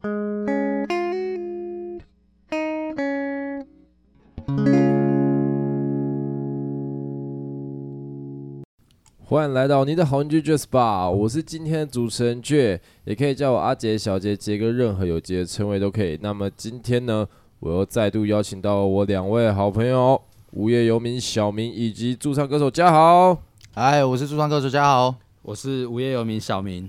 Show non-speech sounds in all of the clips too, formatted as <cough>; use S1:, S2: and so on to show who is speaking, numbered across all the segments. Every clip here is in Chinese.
S1: 欢迎来到你的好邻居杰斯霸，我是今天的主持人杰，也可以叫我阿杰、小杰、杰哥，任何有杰的称谓都可以。那么今天呢，我又再度邀请到我两位好朋友，无业游民小明以及驻唱歌手嘉豪。
S2: 嗨，我是驻唱歌手嘉豪，
S3: 我是无业游民小明。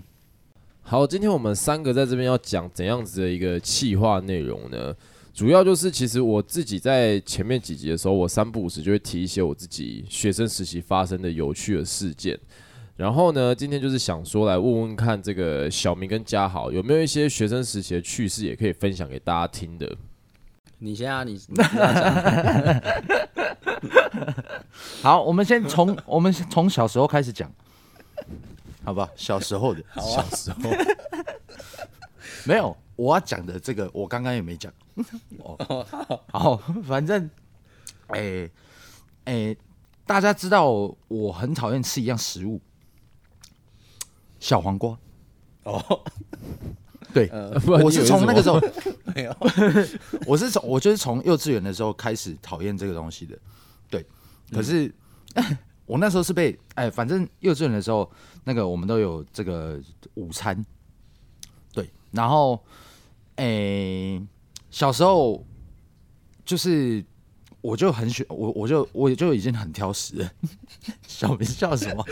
S1: 好，今天我们三个在这边要讲怎样子的一个企划内容呢？主要就是，其实我自己在前面几集的时候，我三不五时就会提一些我自己学生时期发生的有趣的事件。然后呢，今天就是想说来问问看，这个小明跟嘉豪有没有一些学生时期的趣事，也可以分享给大家听的。
S3: 你先啊，你，你 <laughs>
S2: 好，我们先从我们从小时候开始讲，好吧？小时候的，<laughs>
S1: 啊、小时候 <laughs>
S2: 没有。我要讲的这个，我刚刚也没讲。<laughs> 哦，好，反正，哎、欸，哎、欸，大家知道我很讨厌吃一样食物，小黄瓜。哦，对，呃、我是从那个时候没有，我是从我就是从幼稚园的时候开始讨厌这个东西的。对，可是、嗯、我那时候是被哎、欸，反正幼稚园的时候，那个我们都有这个午餐。对，然后。诶、欸，小时候就是我就很喜我我就我就已经很挑食了。<laughs> 小明笑什么？<laughs>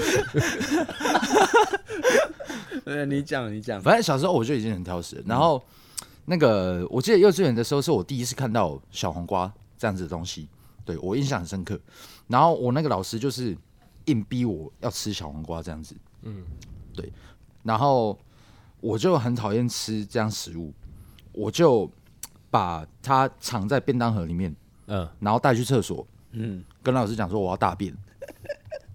S3: 对，你讲你讲。
S2: 反正小时候我就已经很挑食。然后那个我记得幼稚园的时候是我第一次看到小黄瓜这样子的东西，对我印象很深刻。然后我那个老师就是硬逼我要吃小黄瓜这样子，嗯，对。然后我就很讨厌吃这样食物。我就把它藏在便当盒里面，嗯，然后带去厕所，嗯，跟老师讲说我要大便，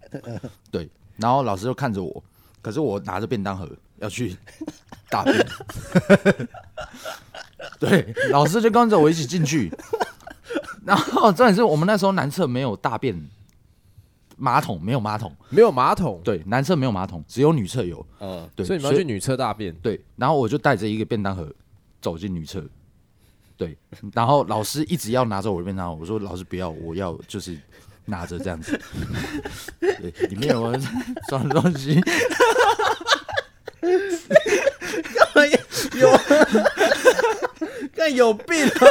S2: <laughs> 对，然后老师就看着我，可是我拿着便当盒要去 <laughs> 大便，对，老师就跟着我一起进去，然后重点是我们那时候男厕没有大便马桶，没有马桶，
S1: 没有马桶，
S2: 对，男厕没有马桶，只有女厕有，
S1: 嗯，对，所以你们要去女厕大便，
S2: 对，然后我就带着一个便当盒。走进女厕，对，然后老师一直要拿着我的便当盒，我说老师不要，我要就是拿着这样子，<laughs> 对，里面有装的东西，
S3: 干嘛？有？<laughs> 干有病啊！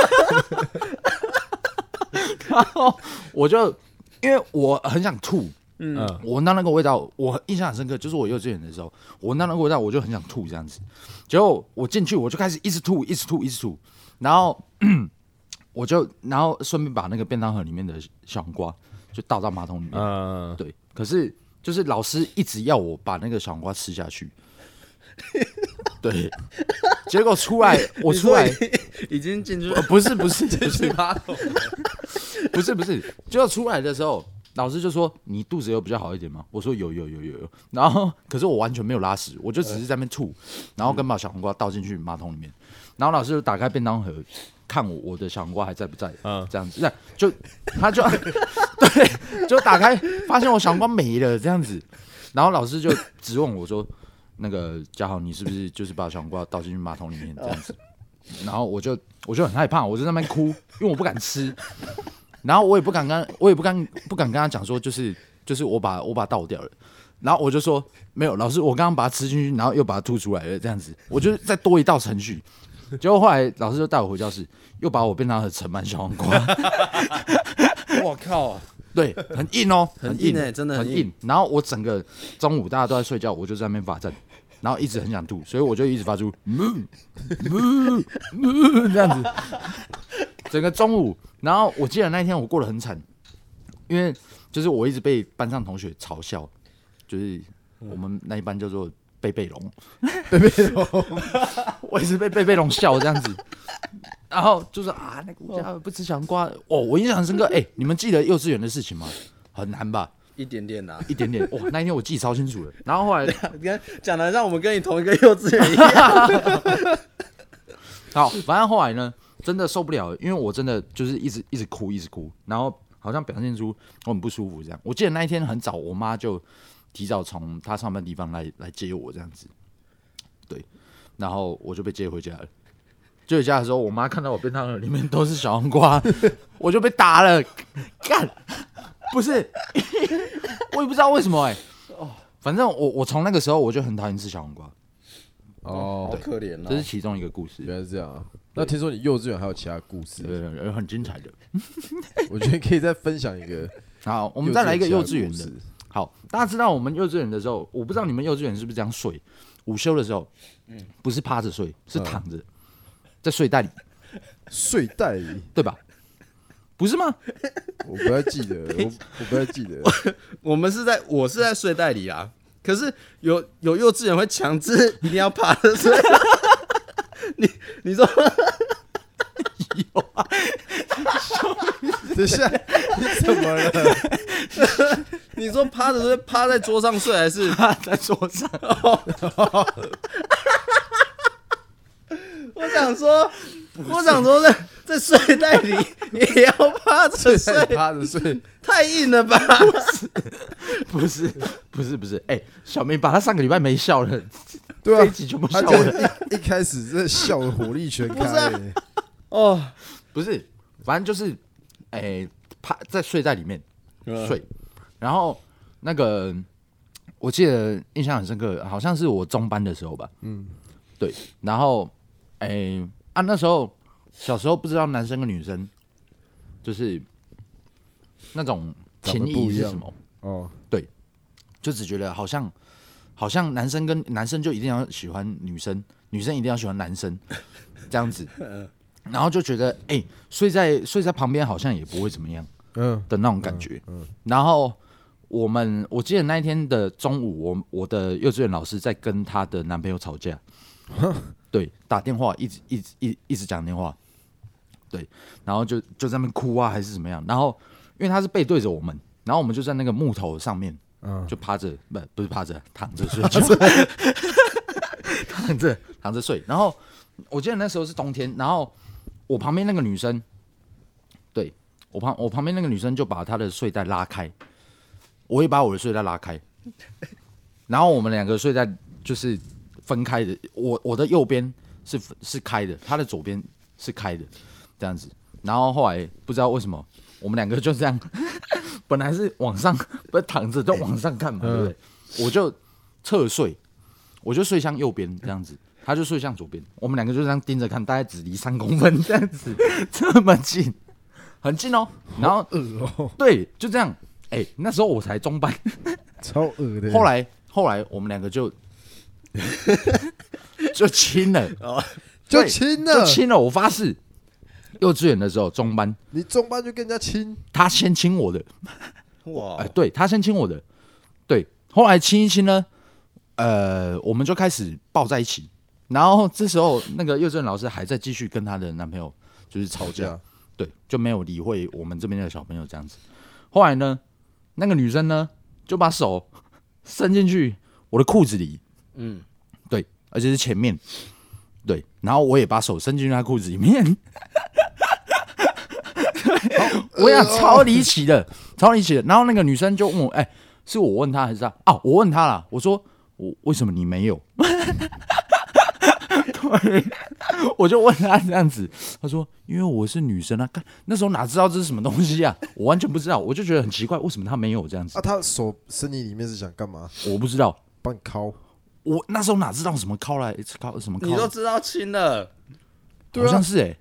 S2: 然后我就因为我很想吐，嗯，我闻到那个味道，我印象很深刻，就是我幼稚园的时候，我闻到那个味道，我就很想吐这样子。结果我进去，我就开始一直吐，一直吐，一直吐。然后 <clears throat> 我就，然后顺便把那个便当盒里面的小黄瓜就倒到马桶里面。嗯，对。可是就是老师一直要我把那个小黄瓜吃下去。对。结果出来，我出来
S3: 已经进去了。
S2: 不是不是不是马桶。不是 <laughs> 不是，就要出来的时候。老师就说：“你肚子有比较好一点吗？”我说：“有有有有有。”然后可是我完全没有拉屎，我就只是在那边吐，然后跟把小黄瓜倒进去马桶里面。然后老师就打开便当盒，看我我的小黄瓜还在不在？嗯，这样子，那就他就 <laughs> 对，就打开发现我小黄瓜没了这样子。然后老师就质问我说：“那个嘉豪，你是不是就是把小黄瓜倒进去马桶里面这样子？”然后我就我就很害怕，我就在那边哭，因为我不敢吃。然后我也不敢跟，我也不敢不敢跟他讲说，就是就是我把我把它倒掉了，然后我就说没有，老师，我刚刚把它吃进去，然后又把它吐出来了，这样子，我就再多一道程序。结果后来老师就带我回教室，又把我变成了盛满小黄瓜。<laughs>
S3: 我靠，
S2: 对，很硬哦，
S3: 很硬哎，真的很硬。
S2: 然后我整个中午大家都在睡觉，我就在那边罚站，然后一直很想吐，所以我就一直发出嗯嗯嗯这样子。整个中午，然后我记得那一天我过得很惨，因为就是我一直被班上同学嘲笑，就是我们那一班叫做贝贝龙，贝贝龙，我一直被贝贝龙笑这样子，然后就是啊，那个家不吃小黄瓜哦，我印象很深刻。哎、欸，你们记得幼稚园的事情吗？很难吧？
S3: 一点点呐、啊，
S2: 一点点。哇，那一天我记超清楚了。<laughs> 然后后来，
S3: 你看讲的让我们跟你同一个幼稚园一样。<laughs>
S2: 好，反正后来呢？真的受不了，因为我真的就是一直一直哭，一直哭，然后好像表现出我很不舒服这样。我记得那一天很早，我妈就提早从她上班地方来来接我这样子，对，然后我就被接回家了。就回家的时候，我妈看到我便当盒里面都是小黄瓜，<laughs> 我就被打了。干，不是，<laughs> 我也不知道为什么哎、欸。反正我我从那个时候我就很讨厌吃小黄瓜。
S1: 哦，
S3: 好可怜哦。
S2: 这是其中一个故事。
S1: 原来是这样啊。那听说你幼稚园还有其他故事？
S2: 对，对，对，很精彩的。<laughs>
S1: 我觉得可以再分享一个。
S2: 好，我们再来一个幼稚园的。好，大家知道我们幼稚园的时候，我不知道你们幼稚园是不是这样睡？午休的时候，嗯，不是趴着睡，是躺着，在睡袋里。
S1: 睡袋里，
S2: 对吧？不是吗？
S1: 我不太记得，<laughs> 我我不太记得。<laughs>
S3: 我们是在，我是在睡袋里啊。可是有有幼稚园会强制 <laughs> 一定要趴着睡。你你说
S2: 有啊？
S1: 等一下，你怎么了？
S3: 你说趴着睡，趴在桌上睡，还是
S2: 趴在桌上？
S3: 我想说，我想说在，在在睡袋里 <laughs> 也要趴着睡，
S1: 趴着睡，
S3: 太硬了吧？<laughs>
S2: 不是，不是，不是。哎、欸，小明把他上个礼拜没笑了，
S1: 对啊，
S2: 这一集全部笑了。
S1: 一一开始这笑的火力全开、欸，
S3: 啊、哦，
S2: 不是，反正就是，哎、欸，趴在睡袋里面睡，嗯、然后那个我记得印象很深刻，好像是我中班的时候吧，嗯，对，然后。哎、欸、啊，那时候小时候不知道男生跟女生就是那种情谊是什么？哦，对，就只觉得好像好像男生跟男生就一定要喜欢女生，女生一定要喜欢男生这样子，<laughs> 然后就觉得哎、欸，睡在睡在旁边好像也不会怎么样，嗯。的那种感觉，嗯，然后我们我记得那一天的中午，我我的幼稚园老师在跟她的男朋友吵架。<laughs> 对，打电话一直一直一一直讲电话，对，然后就就在那边哭啊，还是怎么样？然后因为他是背对着我们，然后我们就在那个木头上面，嗯，就趴着，不不是趴着，躺着睡，<laughs> 躺着躺着睡。然后我记得那时候是冬天，然后我旁边那个女生，对我旁我旁边那个女生就把她的睡袋拉开，我也把我的睡袋拉开，<laughs> 然后我们两个睡袋就是。分开的，我我的右边是是开的，她的左边是开的，这样子。然后后来不知道为什么，我们两个就这样，<laughs> 本来是往上 <laughs> 不是躺着，就往上看嘛，对不对？我就侧睡，我就睡向右边这样子，他就睡向左边，我们两个就这样盯着看，大概只离三公分 <laughs> 这样子，这么近，很近哦。然后，哦、对，就这样。哎、欸，那时候我才中班，
S1: 超恶的。
S2: 后来后来我们两个就。就亲了，
S1: 就亲了，
S2: 就亲了。我发誓，幼稚园的时候，中班，
S1: 你中班就跟人家亲，
S2: 他先亲我的，
S3: 哇，
S2: 哎，对他先亲我的，对，后来亲一亲呢，呃，我们就开始抱在一起。然后这时候，那个幼稚园老师还在继续跟她的男朋友就是吵架，对，就没有理会我们这边的小朋友这样子。后来呢，那个女生呢，就把手伸进去我的裤子里。嗯，对，而且是前面，对，然后我也把手伸进他裤子里面，<laughs> 我想超离奇的，超离奇的。然后那个女生就问我，哎、欸，是我问他还是他？啊，我问他了，我说我为什么你没有？<laughs> 对，我就问他这样子，他说因为我是女生啊，干那时候哪知道这是什么东西啊？我完全不知道，我就觉得很奇怪，为什么他没有这样子？
S1: 啊，他手伸你里面是想干嘛？
S2: 我不知道，
S1: 帮你敲。
S2: 我那时候哪知道什么靠来靠什么？
S3: 你都知道亲了，
S2: 好像是哎、欸。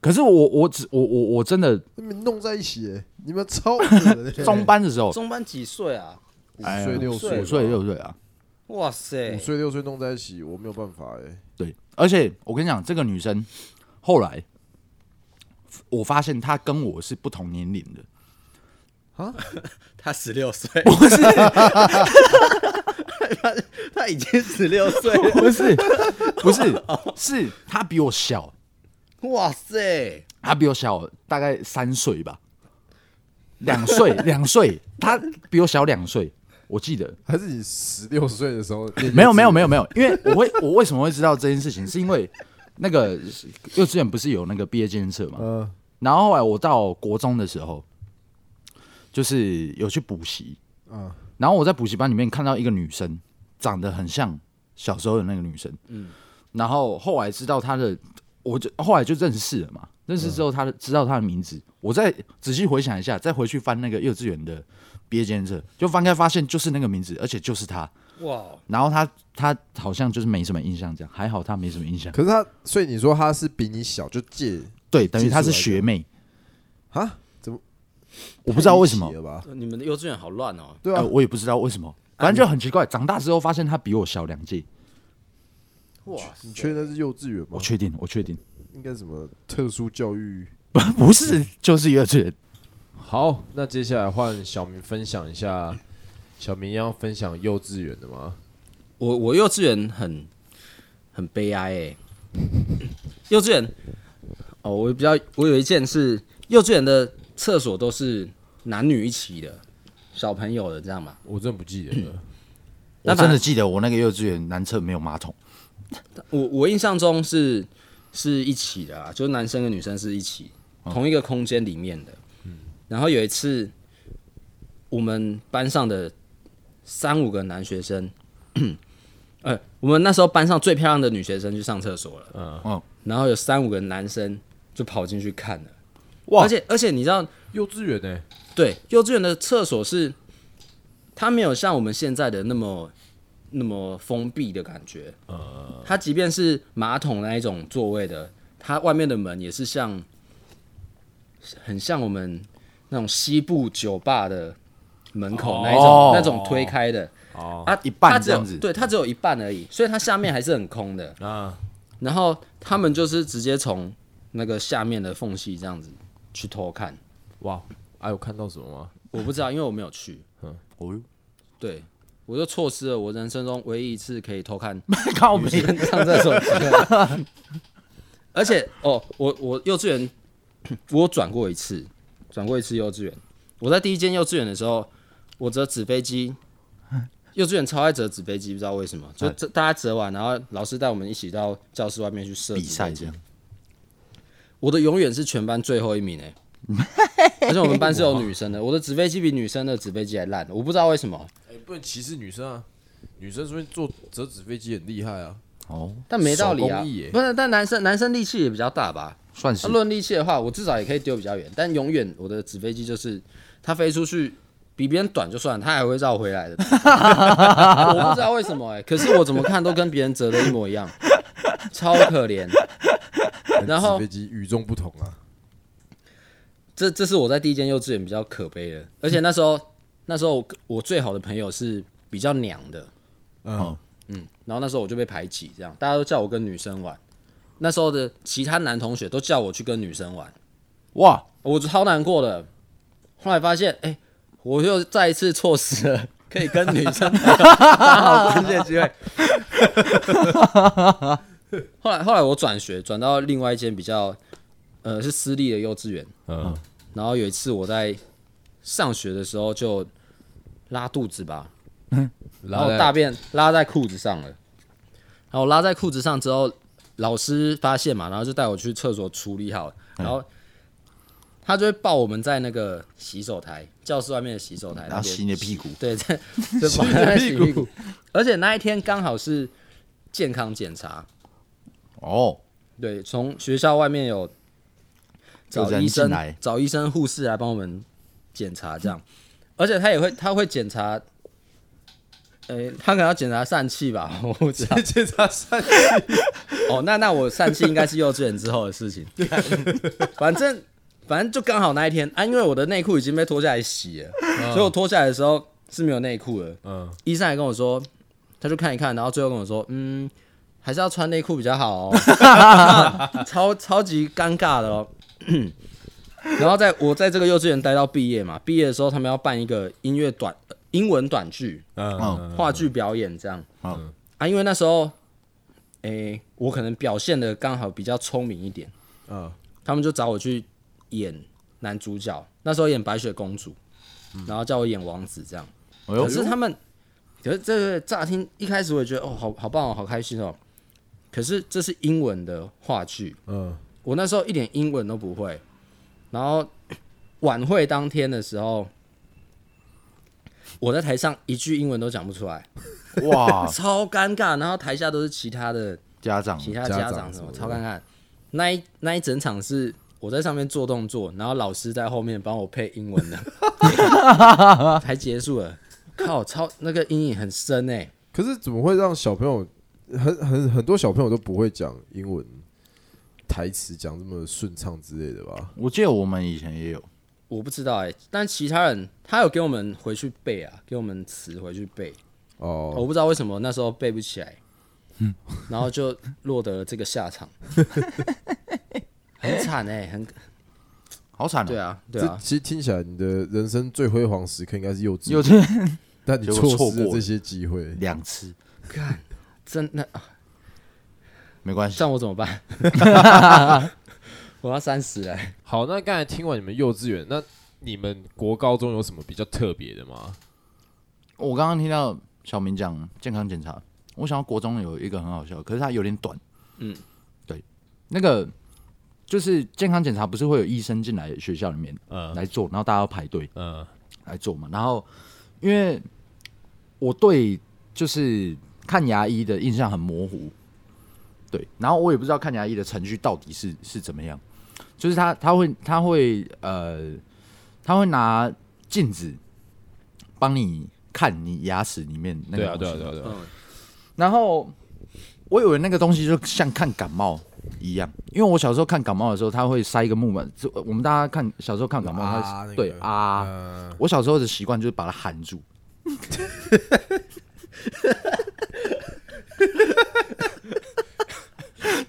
S2: 可是我我只我我我真的
S1: 你们弄在一起哎，你们超 <laughs>
S2: 中班的时候，
S3: 中班几岁啊？
S1: 五岁六岁，
S2: 五岁六岁啊！
S3: 哇塞，
S1: 五岁六岁弄在一起，我没有办法哎。
S2: 对，而且我跟你讲，这个女生后来我发现她跟我是不同年龄的
S3: 啊，<laughs> 她十六岁，
S2: 不是。<laughs>
S3: 他 <laughs> 他已经十六岁了，<laughs>
S2: 不是不是，是他比我小。
S3: 哇塞，
S2: 他比我小大概三岁吧，两岁 <laughs> 两岁，他比我小两岁，我记得。
S1: 还是你十六岁的时候？
S2: 没有没有没有没有，因为我会我为什么会知道这件事情，是因为那个幼稚园不是有那个毕业纪念册嘛？嗯。然后后来我到国中的时候，就是有去补习，嗯。然后我在补习班里面看到一个女生，长得很像小时候的那个女生。嗯，然后后来知道她的，我就后来就认识了嘛。认识之后，她的知道她的名字，我再仔细回想一下，再回去翻那个幼稚园的毕业监测，就翻开发现就是那个名字，而且就是她。哇！然后她她好像就是没什么印象，这样还好她没什么印象。
S1: 可是她，所以你说她是比你小就借，
S2: 对，等于她是学妹
S1: 啊？
S2: 我不知道为什么。
S3: 你们的幼稚园好乱哦。
S2: 对啊，我也不知道为什么，反正就很奇怪。长大之后发现他比我小两届。
S1: 哇！你确定是幼稚园吗？
S2: 我确定，我确定。
S1: 应该什么特殊教育？<laughs>
S2: 不不是，就是幼稚园。
S1: 好，那接下来换小明分享一下。小明要分享幼稚园的吗？
S3: 我我幼稚园很很悲哀哎、欸。<coughs> 幼稚园哦，我比较我有一件是幼稚园的厕所都是男女一起的，小朋友的这样嘛？
S1: 我真的不记得了。<coughs>
S2: 我真的记得我那个幼稚园男厕没有马桶。
S3: 我我印象中是是一起的啊，就是男生跟女生是一起同一个空间里面的。嗯，然后有一次我们班上的。三五个男学生，<coughs> 呃，我们那时候班上最漂亮的女学生去上厕所了，嗯嗯，然后有三五个男生就跑进去看了，哇！而且而且你知道
S1: 幼稚园呢、欸？
S3: 对，幼稚园的厕所是它没有像我们现在的那么那么封闭的感觉，呃，它即便是马桶那一种座位的，它外面的门也是像很像我们那种西部酒吧的。门口那一种、哦、那种推开的，
S2: 哦，啊，一半这样子，
S3: 对，它只有一半而已，所以它下面还是很空的啊。然后他们就是直接从那个下面的缝隙这样子去偷看，
S1: 哇，还、啊、有看到什么吗？
S3: 我不知道，因为我没有去。嗯，哦，对，我就错失了我人生中唯一一次可以偷看 <laughs>
S2: 靠边
S3: 上厕所。而且哦，我我幼稚园我转过一次，转过一次幼稚园。我在第一间幼稚园的时候。我折纸飞机，幼稚园超爱折纸飞机，不知道为什么，就大家折完，然后老师带我们一起到教室外面去设比赛这样。我的永远是全班最后一名哎、欸，<laughs> 而且我们班是有女生的，我的纸飞机比女生的纸飞机还烂，我不知道为什么。哎、欸，不能歧视女生啊，女生说做折纸飞机很厉害啊。哦，但没道理啊，不是，但男生男生力气也比较大吧？算是。论力气的话，我至少也可以丢比较远，但永远我的纸飞机就是它飞出去。比别人短就算，他还会绕回来的。<laughs> 我不知道为什么哎、欸，可是我怎么看都跟别人折的一模一样，超可怜。然后
S1: 飞机与众不同啊。
S3: 这这是我在第一间幼稚园比较可悲的，而且那时候 <laughs> 那时候我，我最好的朋友是比较娘的，嗯嗯，然后那时候我就被排挤，这样大家都叫我跟女生玩。那时候的其他男同学都叫我去跟女生玩，哇，我超难过的。后来发现，哎、欸。我又再一次错失了可以跟女生打 <laughs> 好关系的机会。<laughs> <laughs> 后来后来我转学转到另外一间比较呃是私立的幼稚园，嗯，然后有一次我在上学的时候就拉肚子吧，<laughs> 然后大便拉在裤子上了，然后拉在裤子上之后，老师发现嘛，然后就带我去厕所处理好，然后。他就会抱我们在那个洗手台，教室外面的洗手台，
S2: 然后洗你的屁股。
S3: 对，在就抱在洗屁股。而且那一天刚好是健康检查。哦，对，从学校外面有找医生来，找医生、护士来帮我们检查，这样。而且他也会，他会检查，呃、欸，他可能要检查疝气吧？<laughs> 我不知道。检查疝气。哦，那那我疝气应该是幼稚园之后的事情。<laughs> 反正。反正就刚好那一天啊，因为我的内裤已经被脱下来洗了，嗯、所以我脱下来的时候是没有内裤的。嗯，医生还跟我说，他就看一看，然后最后跟我说，嗯，还是要穿内裤比较好哦，<laughs> 超超级尴尬的哦。<coughs> 然后在我在这个幼稚园待到毕业嘛，毕业的时候他们要办一个音乐短英文短剧，嗯，话剧表演这样，嗯啊，因为那时候，诶、欸，我可能表现的刚好比较聪明一点，嗯，他们就找我去。演男主角，那时候演白雪公主，嗯、然后叫我演王子这样。哎、可是他们，可是这个乍听一开始我也觉得哦，好好棒哦，好开心哦。可是这是英文的话剧，嗯，我那时候一点英文都不会。然后晚会当天的时候，我在台上一句英文都讲不出来，哇，<laughs> 超尴尬。然后台下都是其他的
S2: 家长，
S3: 其他家长什么，超尴尬。那一那一整场是我在上面做动作，然后老师在后面帮我配英文的，<laughs> 才结束了。靠，超那个阴影很深哎。
S1: 可是怎么会让小朋友很很很多小朋友都不会讲英文台词，讲这么顺畅之类的吧？
S2: 我记得我们以前也有，
S3: 我不知道哎。但其他人他有给我们回去背啊，给我们词回去背。哦，我不知道为什么那时候背不起来，嗯，然后就落得了这个下场，<laughs> 很惨哎，很
S2: 好惨。
S3: 对啊，对啊。
S1: 其实听起来，你的人生最辉煌时刻应该是幼稚幼稚，但你错失了这些机会
S2: 两次。
S3: 看，真的啊，
S2: 没关系。
S3: 这样我怎么办？<laughs> 我要三十哎。
S1: 好，那刚才听完你们幼稚园，那你们国高中有什么比较特别的吗？
S2: 我刚刚听到。小明讲健康检查，我想到国中有一个很好笑，可是它有点短。嗯，对，那个就是健康检查，不是会有医生进来学校里面来做，然后大家要排队呃来做嘛。然后因为我对就是看牙医的印象很模糊，对，然后我也不知道看牙医的程序到底是是怎么样，就是他他会他会呃他会拿镜子帮你。看你牙齿里面那个东西，对啊，对啊，对啊。然后我以为那个东西就像看感冒一样，因为我小时候看感冒的时候，他会塞一个木板。就我们大家看小时候看感冒，他对啊，我小时候的习惯就是把它含住。<laughs>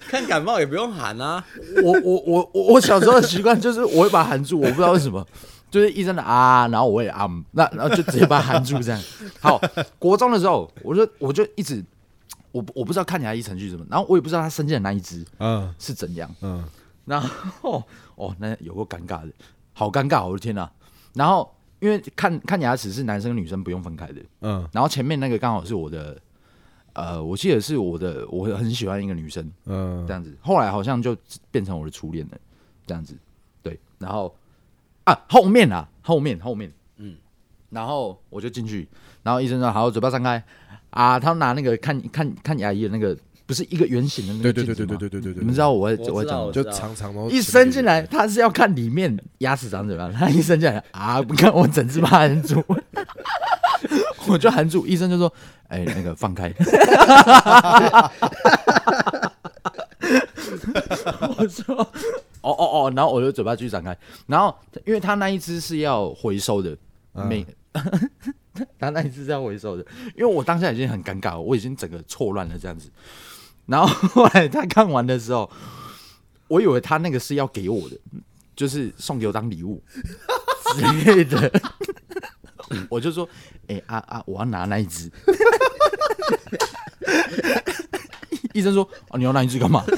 S3: 看感冒也不用喊啊。
S2: 我我我我我小时候的习惯就是我会把它含住，我不知道为什么。就是医生的啊，然后我也啊，那然后就直接把它含住这样。好，国中的时候，我就我就一直我我不知道看牙医程序什么，然后我也不知道他生进的那一只嗯是怎样嗯，<laughs> 然后哦那有个尴尬的，好尴尬，我的天呐。然后因为看看牙齿是男生女生不用分开的嗯，然后前面那个刚好是我的呃，我记得是我的我很喜欢一个女生嗯，这样子，后来好像就变成我的初恋了这样子，对，然后。啊，后面啊，后面后面，嗯，然后我就进去，然后医生说好，嘴巴张开，啊，他拿那个看看看牙医的那个，不是一个圆形的那个，对对对对对对对对对，你们知道我会我会讲，
S1: 就长长的，
S2: 一伸进来，他是要看里面牙齿长怎么样，他一伸进来啊，不看我整只把含住，<laughs> 我就含住，医生就说，哎，那个放开，<laughs> 我说。哦哦哦，然后我就嘴巴继续展开，然后因为他那一只是要回收的，没、嗯，<laughs> 他那一只是要回收的，因为我当下已经很尴尬了，我已经整个错乱了这样子，然后后来他看完的时候，我以为他那个是要给我的，就是送给我当礼物之类的，我就说，哎、欸、啊啊，我要拿那一只，<laughs> 医生说，啊，你要那一只干嘛？<laughs>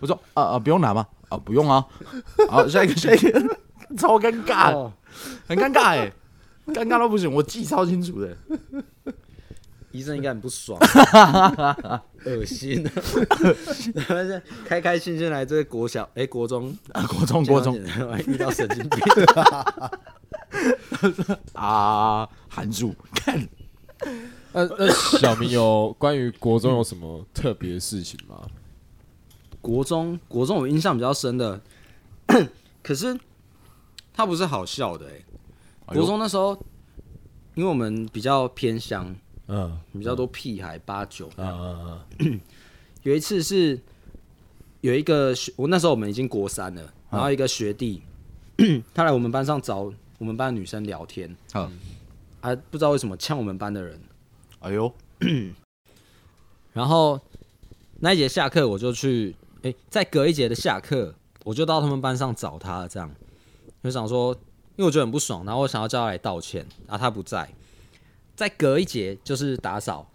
S2: 我说啊啊，不用拿吗？啊，不用啊。好，下一个，<laughs> 下一个，超尴尬，哦、很尴尬哎，尴尬到不行，我记超清楚的。
S3: 医生应该很不爽，恶心。开开心心来这个国小，哎、欸，国中
S2: 啊，国中，国中
S3: 遇到神经病 <laughs>
S2: 啊，含住看。
S1: 那那小明有关于国中有什么特别事情吗？
S3: 国中，国中我印象比较深的，<coughs> 可是他不是好笑的哎、欸。国中那时候，因为我们比较偏乡，嗯，比较多屁孩八九，嗯嗯嗯。<coughs> 有一次是有一个学，我那时候我们已经国三了，然后一个学弟，<coughs> 他来我们班上找我们班的女生聊天，啊，还不知道为什么呛我们班的人，哎呦，<clears throat> 然后那一节下课我就去。哎，在隔一节的下课，我就到他们班上找他，这样。就想说，因为我觉得很不爽，然后我想要叫他来道歉，啊，他不在。再隔一节就是打扫，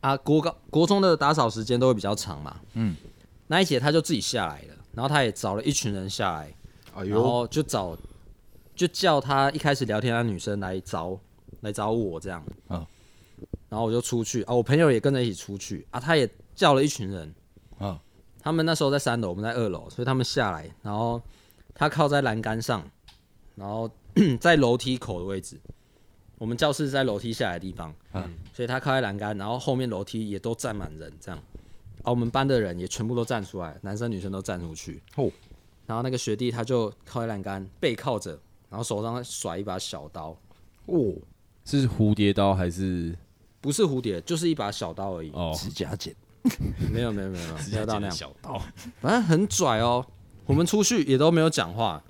S3: 啊，国高国中的打扫时间都会比较长嘛，嗯，那一节他就自己下来了，然后他也找了一群人下来，哎呦，然后就找就叫他一开始聊天的女生来找来找我这样，嗯，然后我就出去啊，我朋友也跟着一起出去啊，他也叫了一群人，啊。他们那时候在三楼，我们在二楼，所以他们下来，然后他靠在栏杆上，然后在楼梯口的位置，我们教室在楼梯下来的地方，嗯，所以他靠在栏杆，然后后面楼梯也都站满人，这样，啊，我们班的人也全部都站出来，男生女生都站出去。哦，然后那个学弟他就靠在栏杆，背靠着，然后手上甩一把小刀。
S1: 哦，是蝴蝶刀还是？
S3: 不是蝴蝶，就是一把小刀而已。
S2: 哦，指甲剪。<laughs>
S3: 没有没有没有，
S1: 指甲刀那样小刀，
S3: 反正很拽哦。我们出去也都没有讲话，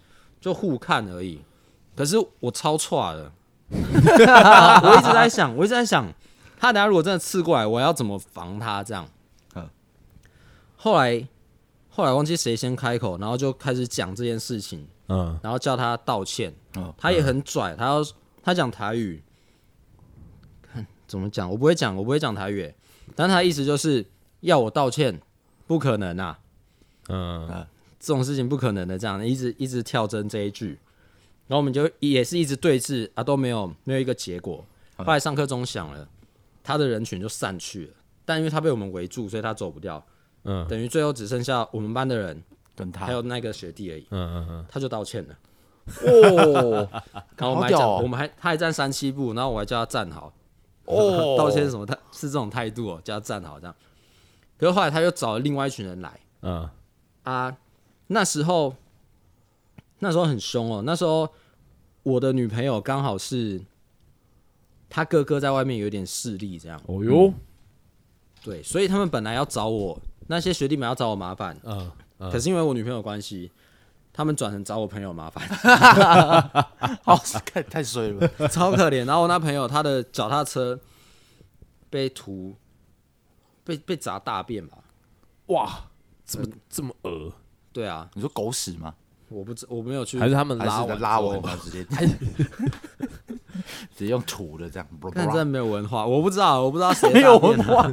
S3: 就互看而已。可是我超踹的，<laughs> 我一直在想，我一直在想，他等下如果真的刺过来，我要怎么防他？这样。后来后来忘记谁先开口，然后就开始讲这件事情。嗯。然后叫他道歉。他也很拽，他要他讲台语。看怎么讲？我不会讲，我不会讲台语。但他的意思就是要我道歉，不可能啊。嗯。这种事情不可能的，这样一直一直跳针这一句，然后我们就也是一直对峙啊，都没有没有一个结果。后来上课钟响了，他的人群就散去了，但因为他被我们围住，所以他走不掉。嗯，等于最后只剩下我们班的人跟他，还有那个学弟而已。嗯嗯嗯，他就道歉了。哦，<laughs> 然后我们还讲，我们还他还站三七步，然后我还叫他站好。哦，<laughs> 道歉什么？他是这种态度哦，叫他站好这样。可是后来他又找了另外一群人来。嗯啊。那时候，那时候很凶哦。那时候我的女朋友刚好是他哥哥在外面有点势力，这样。哦哟，对，所以他们本来要找我，那些学弟们要找我麻烦。嗯，可是因为我女朋友关系，他们转成找我朋友麻烦。<laughs>
S2: 好，太太衰了，
S3: 超可怜。然后我那朋友他的脚踏车被涂，被被砸大便吧？
S1: 哇，怎么这么恶？
S3: 对啊，
S2: 你说狗屎吗？
S3: 我不知我没有去，
S1: 还是他们拉
S2: 我拉我，直接 <laughs> 直接用土的这样，
S3: 但真的没有文化，我不知道，我不知道谁 <laughs> 没有文化。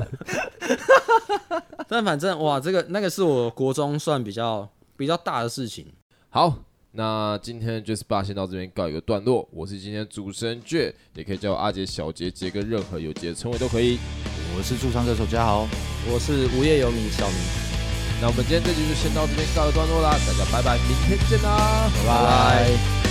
S3: <laughs> 但反正哇，这个那个是我国中算比较比较大的事情。
S1: 好，那今天 Bar 先到这边告一个段落。我是今天主持人 J，也可以叫我阿杰、小杰、杰哥，任何有杰的称谓都可以。
S2: 我是驻唱歌手家豪，
S3: 我是无业游民小明。
S1: 那我们今天这集就先到这边告一段落啦，大家拜拜，明天见啦，
S3: 拜拜。